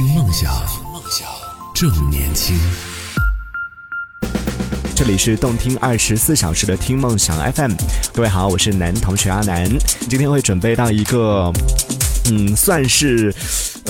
听梦想，梦想正年轻。这里是动听二十四小时的听梦想 FM，各位好，我是男同学阿南，今天会准备到一个，嗯，算是，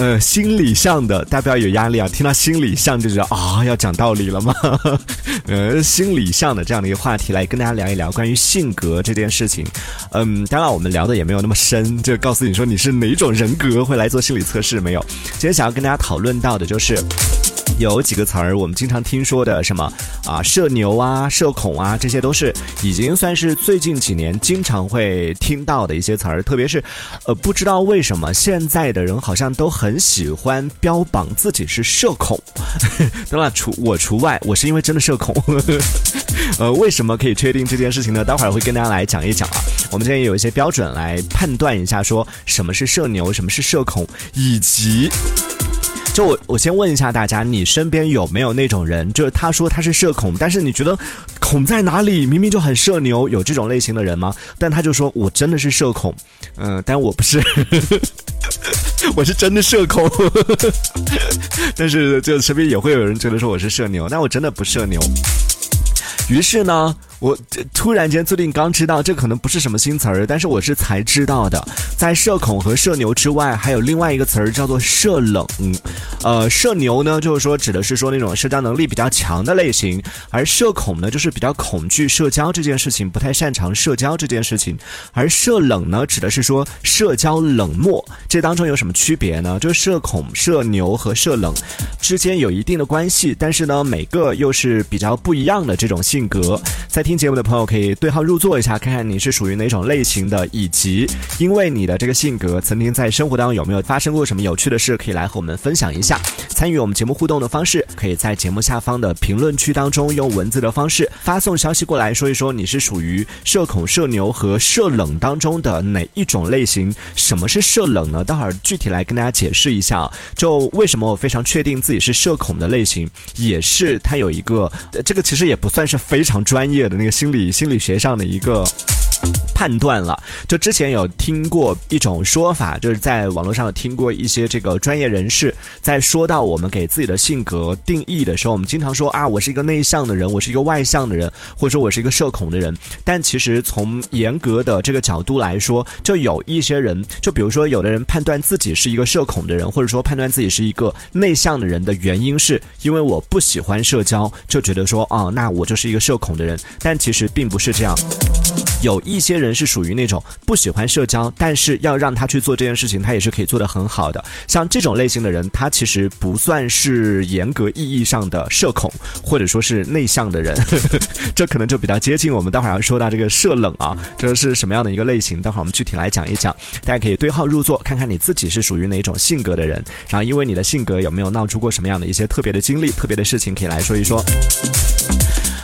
呃，心理上的，大家不要有压力啊，听到心理上就觉得啊，要讲道理了吗？呃，心理上的这样的一个话题来跟大家聊一聊关于性格这件事情。嗯，当然我们聊的也没有那么深，就告诉你说你是哪种人格会来做心理测试没有？今天想要跟大家讨论到的就是。有几个词儿，我们经常听说的，什么啊，社牛啊，社恐啊，这些都是已经算是最近几年经常会听到的一些词儿。特别是，呃，不知道为什么现在的人好像都很喜欢标榜自己是社恐，对吧除我除外，我是因为真的社恐。呃，为什么可以确定这件事情呢？待会儿会跟大家来讲一讲啊。我们今天有一些标准来判断一下，说什么是社牛，什么是社恐，以及。就我，我先问一下大家，你身边有没有那种人，就是他说他是社恐，但是你觉得恐在哪里？明明就很社牛，有这种类型的人吗？但他就说我真的是社恐，嗯，但我不是，我是真的社恐，但是就身边也会有人觉得说我是社牛，但我真的不社牛。于是呢。我突然间最近刚知道，这可能不是什么新词儿，但是我是才知道的。在社恐和社牛之外，还有另外一个词儿叫做社冷。呃，社牛呢，就是说指的是说那种社交能力比较强的类型，而社恐呢，就是比较恐惧社交这件事情，不太擅长社交这件事情。而社冷呢，指的是说社交冷漠。这当中有什么区别呢？就是社恐、社牛和社冷之间有一定的关系，但是呢，每个又是比较不一样的这种性格。在听节目的朋友可以对号入座一下，看看你是属于哪种类型的，以及因为你的这个性格，曾经在生活当中有没有发生过什么有趣的事，可以来和我们分享一下。参与我们节目互动的方式，可以在节目下方的评论区当中用文字的方式发送消息过来，说一说你是属于社恐、社牛和社冷当中的哪一种类型。什么是社冷呢？待会儿具体来跟大家解释一下。就为什么我非常确定自己是社恐的类型，也是它有一个，这个其实也不算是非常专业的。那个心理心理学上的一个。判断了，就之前有听过一种说法，就是在网络上有听过一些这个专业人士在说到我们给自己的性格定义的时候，我们经常说啊，我是一个内向的人，我是一个外向的人，或者说我是一个社恐的人。但其实从严格的这个角度来说，就有一些人，就比如说有的人判断自己是一个社恐的人，或者说判断自己是一个内向的人的原因，是因为我不喜欢社交，就觉得说啊，那我就是一个社恐的人。但其实并不是这样。有一些人是属于那种不喜欢社交，但是要让他去做这件事情，他也是可以做得很好的。像这种类型的人，他其实不算是严格意义上的社恐，或者说是内向的人，这可能就比较接近我们待会儿要说到这个社冷啊，这是什么样的一个类型？待会儿我们具体来讲一讲，大家可以对号入座，看看你自己是属于哪种性格的人，然后因为你的性格有没有闹出过什么样的一些特别的经历、特别的事情，可以来说一说。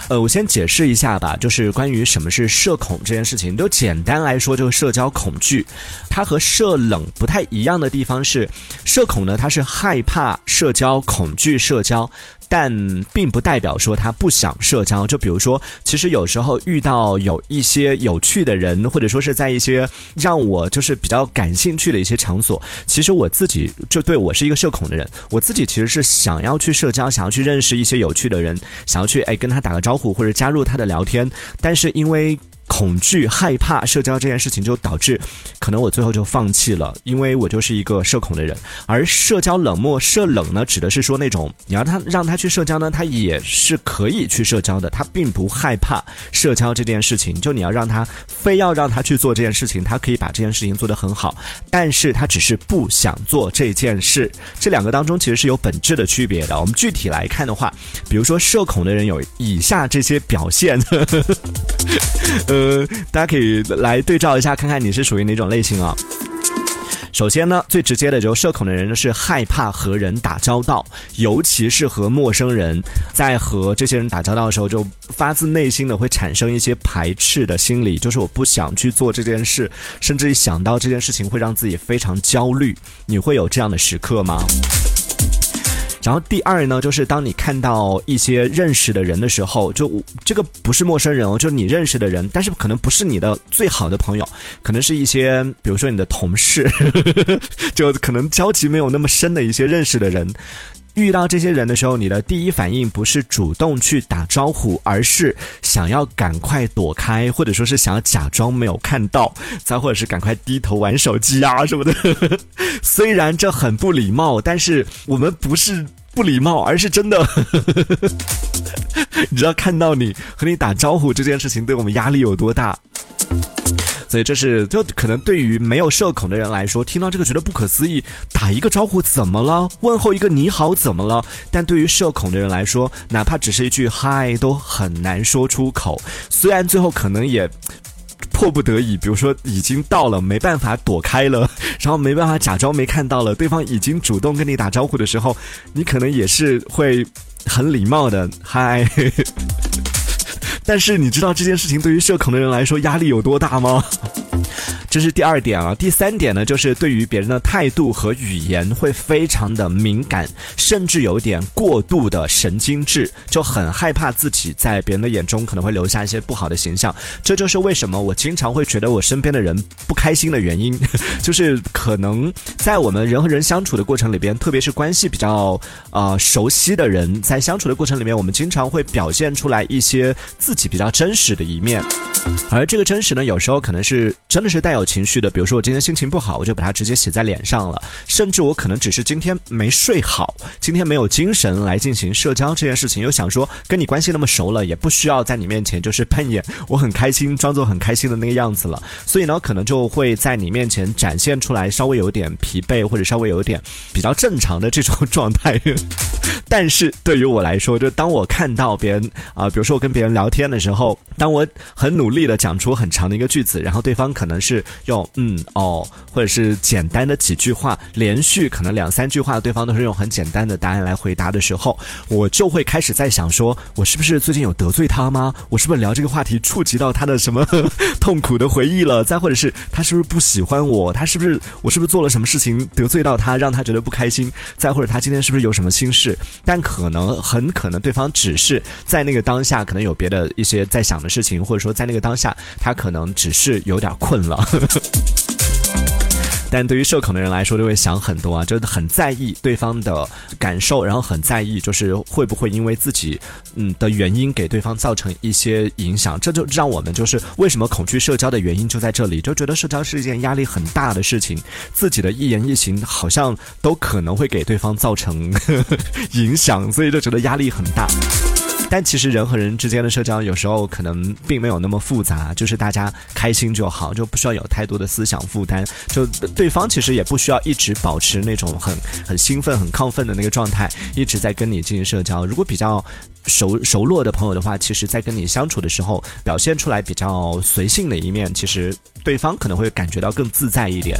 呃，我先解释一下吧，就是关于什么是社恐这件事情，就简单来说，就是社交恐惧。它和社冷不太一样的地方是，社恐呢，它是害怕社交、恐惧社交。但并不代表说他不想社交。就比如说，其实有时候遇到有一些有趣的人，或者说是在一些让我就是比较感兴趣的一些场所，其实我自己就对我是一个社恐的人，我自己其实是想要去社交，想要去认识一些有趣的人，想要去哎跟他打个招呼或者加入他的聊天，但是因为。恐 惧、害怕社交这件事情，就导致可能我最后就放弃了，因为我就是一个社恐的人。而社交冷漠、社冷呢，指的是说那种你要他让他去社交呢，他也是可以去社交的，他并不害怕社交这件事情。就你要让他非要让他去做这件事情，他可以把这件事情做得很好，但是他只是不想做这件事。这两个当中其实是有本质的区别的。我们具体来看的话，比如说社恐的人有以下这些表现。呃，大家可以来对照一下，看看你是属于哪种类型啊。首先呢，最直接的，就社恐的人呢是害怕和人打交道，尤其是和陌生人，在和这些人打交道的时候，就发自内心的会产生一些排斥的心理，就是我不想去做这件事，甚至一想到这件事情会让自己非常焦虑。你会有这样的时刻吗？然后第二呢，就是当你看到一些认识的人的时候，就这个不是陌生人哦，就是你认识的人，但是可能不是你的最好的朋友，可能是一些比如说你的同事，就可能交集没有那么深的一些认识的人。遇到这些人的时候，你的第一反应不是主动去打招呼，而是想要赶快躲开，或者说是想要假装没有看到，再或者是赶快低头玩手机啊什么的。虽然这很不礼貌，但是我们不是不礼貌，而是真的。你知道看到你和你打招呼这件事情对我们压力有多大？所以这是就可能对于没有社恐的人来说，听到这个觉得不可思议。打一个招呼怎么了？问候一个你好怎么了？但对于社恐的人来说，哪怕只是一句嗨都很难说出口。虽然最后可能也迫不得已，比如说已经到了，没办法躲开了，然后没办法假装没看到了，对方已经主动跟你打招呼的时候，你可能也是会很礼貌的嗨。但是你知道这件事情对于社恐的人来说压力有多大吗？这是第二点啊，第三点呢，就是对于别人的态度和语言会非常的敏感，甚至有点过度的神经质，就很害怕自己在别人的眼中可能会留下一些不好的形象。这就是为什么我经常会觉得我身边的人不开心的原因，就是可能在我们人和人相处的过程里边，特别是关系比较呃熟悉的人，在相处的过程里面，我们经常会表现出来一些自己比较真实的一面，而这个真实呢，有时候可能是真的是带有。情绪的，比如说我今天心情不好，我就把它直接写在脸上了。甚至我可能只是今天没睡好，今天没有精神来进行社交这件事情，又想说跟你关系那么熟了，也不需要在你面前就是扮演我很开心、装作很开心的那个样子了。所以呢，可能就会在你面前展现出来稍微有点疲惫，或者稍微有点比较正常的这种状态。但是对于我来说，就当我看到别人啊，比如说我跟别人聊天的时候，当我很努力的讲出很长的一个句子，然后对方可能是。用嗯哦，或者是简单的几句话，连续可能两三句话，对方都是用很简单的答案来回答的时候，我就会开始在想，说我是不是最近有得罪他吗？我是不是聊这个话题触及到他的什么痛苦的回忆了？再或者是他是不是不喜欢我？他是不是我是不是做了什么事情得罪到他，让他觉得不开心？再或者他今天是不是有什么心事？但可能很可能对方只是在那个当下可能有别的一些在想的事情，或者说在那个当下他可能只是有点困了。但对于社恐的人来说，就会想很多啊，就很在意对方的感受，然后很在意，就是会不会因为自己嗯的原因给对方造成一些影响。这就让我们就是为什么恐惧社交的原因就在这里，就觉得社交是一件压力很大的事情，自己的一言一行好像都可能会给对方造成 影响，所以就觉得压力很大。但其实人和人之间的社交有时候可能并没有那么复杂，就是大家开心就好，就不需要有太多的思想负担。就对方其实也不需要一直保持那种很很兴奋、很亢奋的那个状态，一直在跟你进行社交。如果比较熟熟络的朋友的话，其实在跟你相处的时候，表现出来比较随性的一面，其实对方可能会感觉到更自在一点。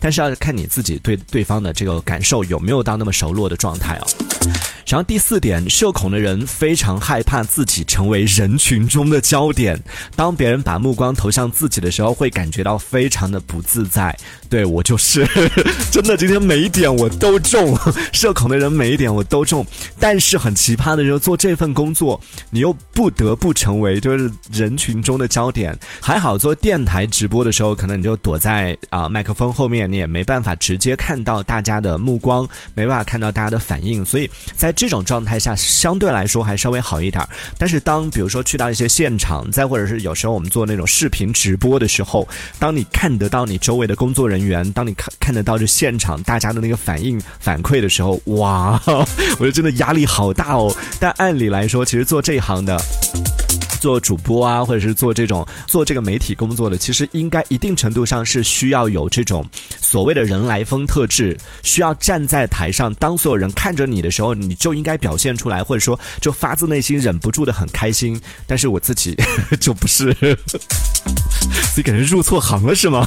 但是要看你自己对对方的这个感受有没有到那么熟络的状态哦。然后第四点，社恐的人非常害怕自己成为人群中的焦点。当别人把目光投向自己的时候，会感觉到非常的不自在。对我就是，真的今天每一点我都中，社恐的人每一点我都中。但是很奇葩的，就是做这份工作，你又不得不成为就是人群中的焦点。还好做电台直播的时候，可能你就躲在啊麦克风后面，你也没办法直接看到大家的目光，没办法看到大家的反应，所以在。这种状态下相对来说还稍微好一点，但是当比如说去到一些现场，再或者是有时候我们做那种视频直播的时候，当你看得到你周围的工作人员，当你看看得到这现场大家的那个反应反馈的时候，哇，我觉得真的压力好大哦。但按理来说，其实做这一行的。做主播啊，或者是做这种做这个媒体工作的，其实应该一定程度上是需要有这种所谓的人来疯特质，需要站在台上，当所有人看着你的时候，你就应该表现出来，或者说就发自内心忍不住的很开心。但是我自己 就不是，自己感觉入错行了是吗？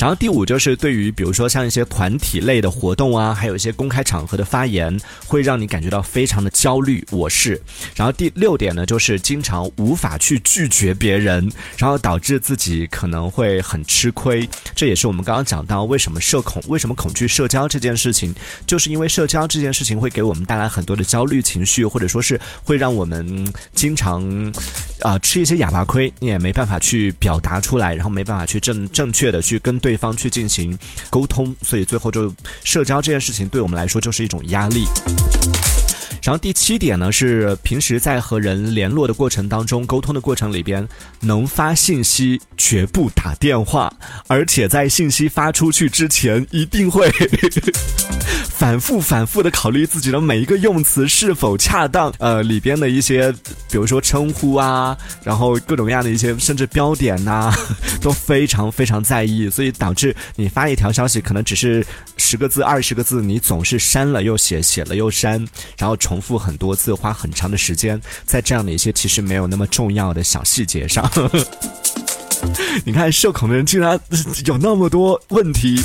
然后第五就是对于比如说像一些团体类的活动啊，还有一些公开场合的发言，会让你感觉到非常的焦虑。我是。然后第六点呢，就是经常无法去拒绝别人，然后导致自己可能会很吃亏。这也是我们刚刚讲到为什么社恐，为什么恐惧社交这件事情，就是因为社交这件事情会给我们带来很多的焦虑情绪，或者说是会让我们经常啊吃一些哑巴亏，你也没办法去表达出来，然后没办法去正正确的去跟对方去进行沟通，所以最后就社交这件事情对我们来说就是一种压力。然后第七点呢，是平时在和人联络的过程当中，沟通的过程里边，能发信息绝不打电话，而且在信息发出去之前，一定会 反复反复的考虑自己的每一个用词是否恰当，呃，里边的一些，比如说称呼啊，然后各种各样的一些，甚至标点呐，都非常非常在意，所以导致你发一条消息，可能只是十个字、二十个字，你总是删了又写，写了又删，然后。重复很多次，花很长的时间，在这样的一些其实没有那么重要的小细节上。你看，社恐的人竟然有那么多问题。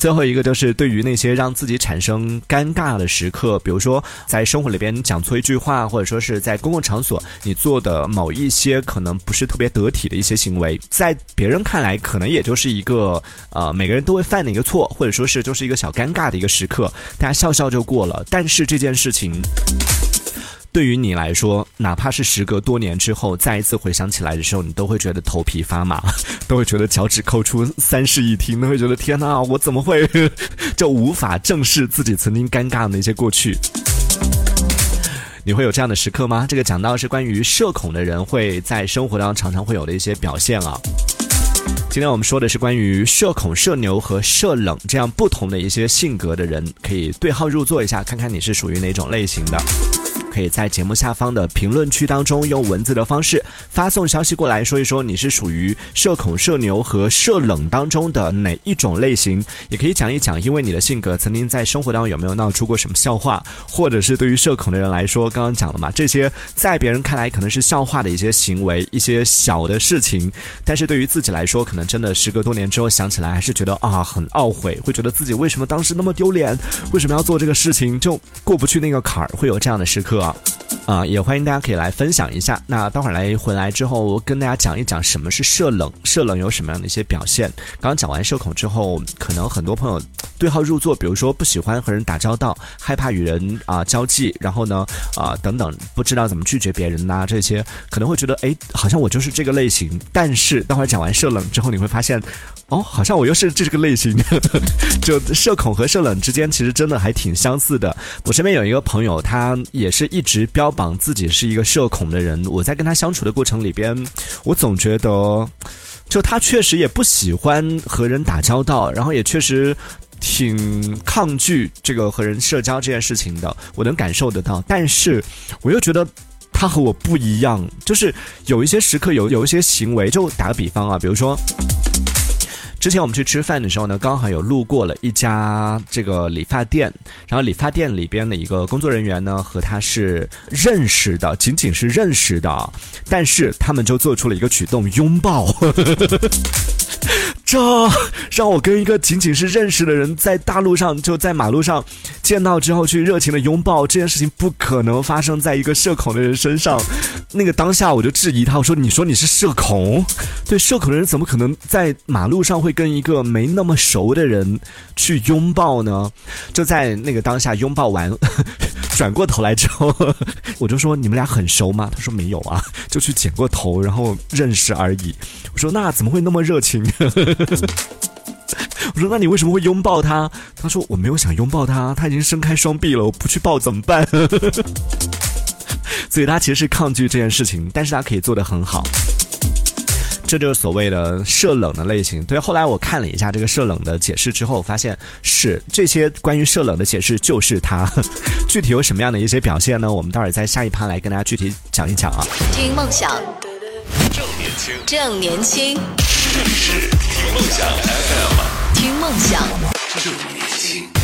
最后一个就是对于那些让自己产生尴尬的时刻，比如说在生活里边讲错一句话，或者说是在公共场所你做的某一些可能不是特别得体的一些行为，在别人看来可能也就是一个呃每个人都会犯的一个错，或者说是就是一个小尴尬的一个时刻，大家笑笑就过了。但是这件事情。对于你来说，哪怕是时隔多年之后，再一次回想起来的时候，你都会觉得头皮发麻，都会觉得脚趾抠出三室一厅，都会觉得天哪，我怎么会就无法正视自己曾经尴尬的那些过去？你会有这样的时刻吗？这个讲到是关于社恐的人会在生活当中常常会有的一些表现啊。今天我们说的是关于社恐、社牛和社冷这样不同的一些性格的人，可以对号入座一下，看看你是属于哪种类型的。可以在节目下方的评论区当中用文字的方式发送消息过来，说一说你是属于社恐、社牛和社冷当中的哪一种类型，也可以讲一讲，因为你的性格曾经在生活当中有没有闹出过什么笑话，或者是对于社恐的人来说，刚刚讲了嘛，这些在别人看来可能是笑话的一些行为，一些小的事情，但是对于自己来说，可能真的时隔多年之后想起来，还是觉得啊很懊悔，会觉得自己为什么当时那么丢脸，为什么要做这个事情，就过不去那个坎儿，会有这样的时刻。啊，也欢迎大家可以来分享一下。那待会儿来回来之后，跟大家讲一讲什么是社冷，社冷有什么样的一些表现。刚讲完社恐之后，可能很多朋友对号入座，比如说不喜欢和人打交道，害怕与人啊交际，然后呢啊等等，不知道怎么拒绝别人呐，这些可能会觉得哎，好像我就是这个类型。但是待会儿讲完社冷之后，你会发现。哦，好像我又是这个类型的，就社恐和社冷之间其实真的还挺相似的。我身边有一个朋友，他也是一直标榜自己是一个社恐的人。我在跟他相处的过程里边，我总觉得，就他确实也不喜欢和人打交道，然后也确实挺抗拒这个和人社交这件事情的。我能感受得到，但是我又觉得他和我不一样，就是有一些时刻有有一些行为，就打个比方啊，比如说。之前我们去吃饭的时候呢，刚好有路过了一家这个理发店，然后理发店里边的一个工作人员呢，和他是认识的，仅仅是认识的，但是他们就做出了一个举动，拥抱。这让我跟一个仅仅是认识的人在大路上就在马路上见到之后去热情的拥抱，这件事情不可能发生在一个社恐的人身上。那个当下我就质疑他，我说：“你说你是社恐？对，社恐的人怎么可能在马路上会跟一个没那么熟的人去拥抱呢？”就在那个当下拥抱完，转过头来之后，我就说：“你们俩很熟吗？”他说：“没有啊，就去剪过头，然后认识而已。”我说：“那怎么会那么热情？” 我说：“那你为什么会拥抱他？”他说：“我没有想拥抱他，他已经伸开双臂了，我不去抱怎么办？” 所以他其实是抗拒这件事情，但是他可以做得很好。这就是所谓的社冷的类型。对，后来我看了一下这个社冷的解释之后，发现是这些关于社冷的解释就是他。具体有什么样的一些表现呢？我们待会儿在下一趴来跟大家具体讲一讲啊。听梦想，正年轻，正年轻。这里是听梦想 FM，听梦想，正年轻。